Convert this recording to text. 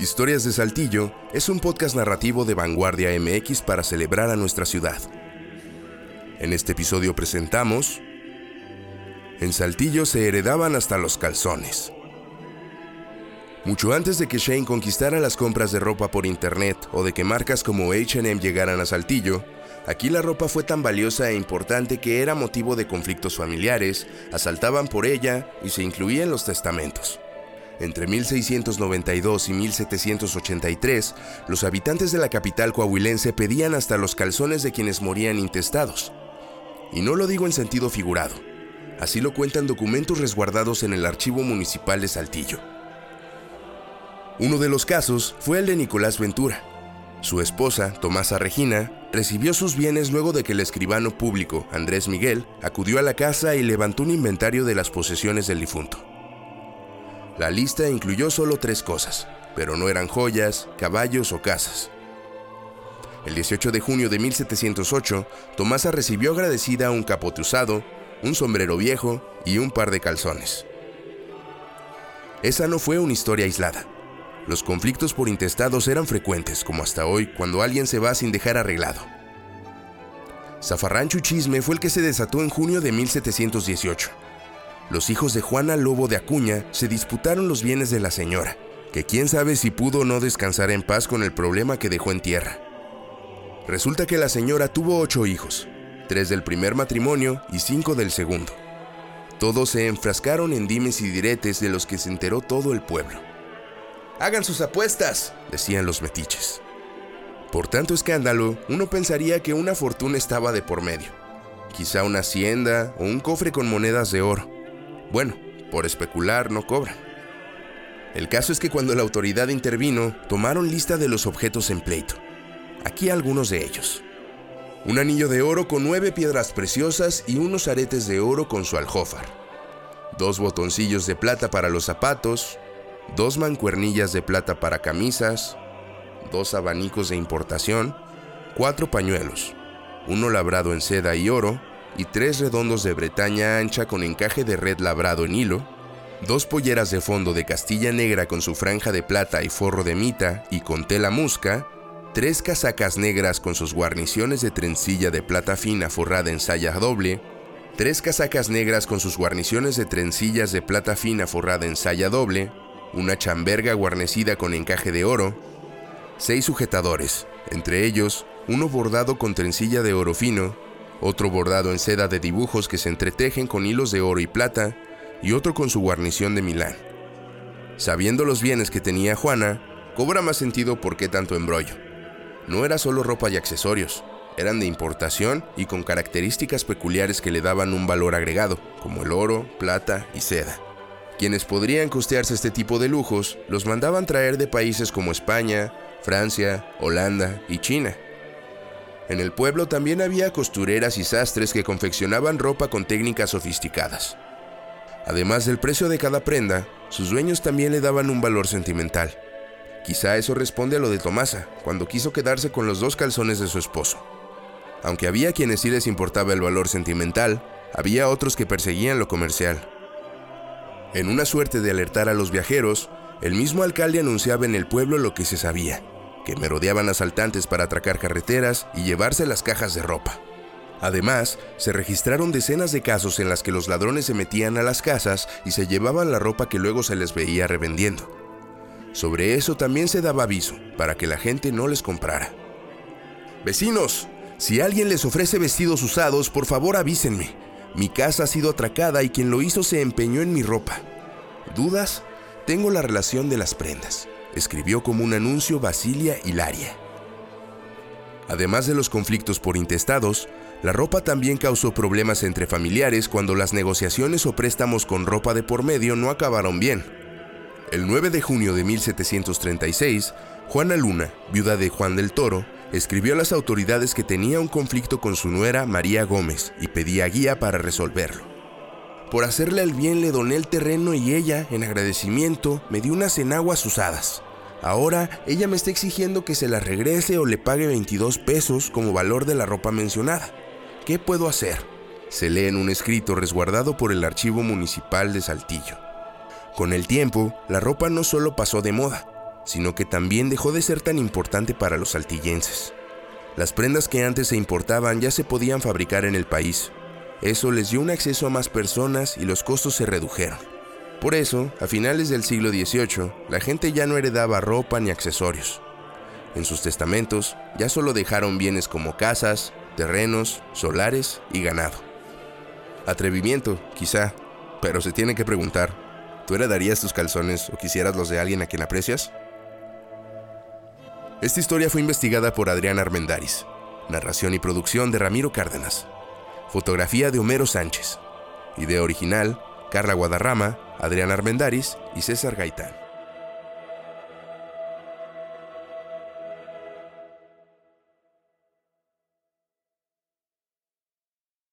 Historias de Saltillo es un podcast narrativo de Vanguardia MX para celebrar a nuestra ciudad. En este episodio presentamos En Saltillo se heredaban hasta los calzones. Mucho antes de que Shane conquistara las compras de ropa por internet o de que marcas como HM llegaran a Saltillo, aquí la ropa fue tan valiosa e importante que era motivo de conflictos familiares, asaltaban por ella y se incluía en los testamentos. Entre 1692 y 1783, los habitantes de la capital coahuilense pedían hasta los calzones de quienes morían intestados. Y no lo digo en sentido figurado. Así lo cuentan documentos resguardados en el Archivo Municipal de Saltillo. Uno de los casos fue el de Nicolás Ventura. Su esposa, Tomasa Regina, recibió sus bienes luego de que el escribano público, Andrés Miguel, acudió a la casa y levantó un inventario de las posesiones del difunto. La lista incluyó solo tres cosas, pero no eran joyas, caballos o casas. El 18 de junio de 1708, Tomasa recibió agradecida un capote usado, un sombrero viejo y un par de calzones. Esa no fue una historia aislada. Los conflictos por intestados eran frecuentes, como hasta hoy, cuando alguien se va sin dejar arreglado. Zafarrancho Chisme fue el que se desató en junio de 1718 los hijos de Juana Lobo de Acuña se disputaron los bienes de la señora, que quién sabe si pudo o no descansar en paz con el problema que dejó en tierra. Resulta que la señora tuvo ocho hijos, tres del primer matrimonio y cinco del segundo. Todos se enfrascaron en dimes y diretes de los que se enteró todo el pueblo. Hagan sus apuestas, decían los metiches. Por tanto escándalo, uno pensaría que una fortuna estaba de por medio. Quizá una hacienda o un cofre con monedas de oro bueno, por especular no cobran. El caso es que cuando la autoridad intervino, tomaron lista de los objetos en pleito. Aquí algunos de ellos. Un anillo de oro con nueve piedras preciosas y unos aretes de oro con su aljófar. Dos botoncillos de plata para los zapatos, dos mancuernillas de plata para camisas, dos abanicos de importación, cuatro pañuelos, uno labrado en seda y oro, y tres redondos de Bretaña ancha con encaje de red labrado en hilo, dos polleras de fondo de Castilla Negra con su franja de plata y forro de mita y con tela musca, tres casacas negras con sus guarniciones de trencilla de plata fina forrada en saya doble, tres casacas negras con sus guarniciones de trencillas de plata fina forrada en saya doble, una chamberga guarnecida con encaje de oro, seis sujetadores, entre ellos uno bordado con trencilla de oro fino, otro bordado en seda de dibujos que se entretejen con hilos de oro y plata, y otro con su guarnición de Milán. Sabiendo los bienes que tenía Juana, cobra más sentido por qué tanto embrollo. No era solo ropa y accesorios, eran de importación y con características peculiares que le daban un valor agregado, como el oro, plata y seda. Quienes podrían costearse este tipo de lujos los mandaban traer de países como España, Francia, Holanda y China en el pueblo también había costureras y sastres que confeccionaban ropa con técnicas sofisticadas. Además del precio de cada prenda, sus dueños también le daban un valor sentimental. Quizá eso responde a lo de Tomasa, cuando quiso quedarse con los dos calzones de su esposo. Aunque había quienes sí les importaba el valor sentimental, había otros que perseguían lo comercial. En una suerte de alertar a los viajeros, el mismo alcalde anunciaba en el pueblo lo que se sabía, que merodeaban asaltantes para atracar carreteras y llevarse las cajas de ropa. Además, se registraron decenas de casos en las que los ladrones se metían a las casas y se llevaban la ropa que luego se les veía revendiendo. Sobre eso también se daba aviso, para que la gente no les comprara. Vecinos, si alguien les ofrece vestidos usados, por favor avísenme. Mi casa ha sido atracada y quien lo hizo se empeñó en mi ropa. ¿Dudas? Tengo la relación de las prendas escribió como un anuncio Basilia Hilaria. Además de los conflictos por intestados, la ropa también causó problemas entre familiares cuando las negociaciones o préstamos con ropa de por medio no acabaron bien. El 9 de junio de 1736, Juana Luna, viuda de Juan del Toro, escribió a las autoridades que tenía un conflicto con su nuera María Gómez y pedía guía para resolverlo. Por hacerle el bien le doné el terreno y ella, en agradecimiento, me dio unas enaguas usadas. Ahora ella me está exigiendo que se la regrese o le pague 22 pesos como valor de la ropa mencionada. ¿Qué puedo hacer? Se lee en un escrito resguardado por el Archivo Municipal de Saltillo. Con el tiempo, la ropa no solo pasó de moda, sino que también dejó de ser tan importante para los saltillenses. Las prendas que antes se importaban ya se podían fabricar en el país. Eso les dio un acceso a más personas y los costos se redujeron. Por eso, a finales del siglo XVIII, la gente ya no heredaba ropa ni accesorios. En sus testamentos ya solo dejaron bienes como casas, terrenos, solares y ganado. Atrevimiento, quizá, pero se tiene que preguntar, ¿tú heredarías tus calzones o quisieras los de alguien a quien aprecias? Esta historia fue investigada por Adrián Armendaris. Narración y producción de Ramiro Cárdenas. Fotografía de Homero Sánchez. Idea original, Carla Guadarrama, Adrián Armendaris y César Gaitán.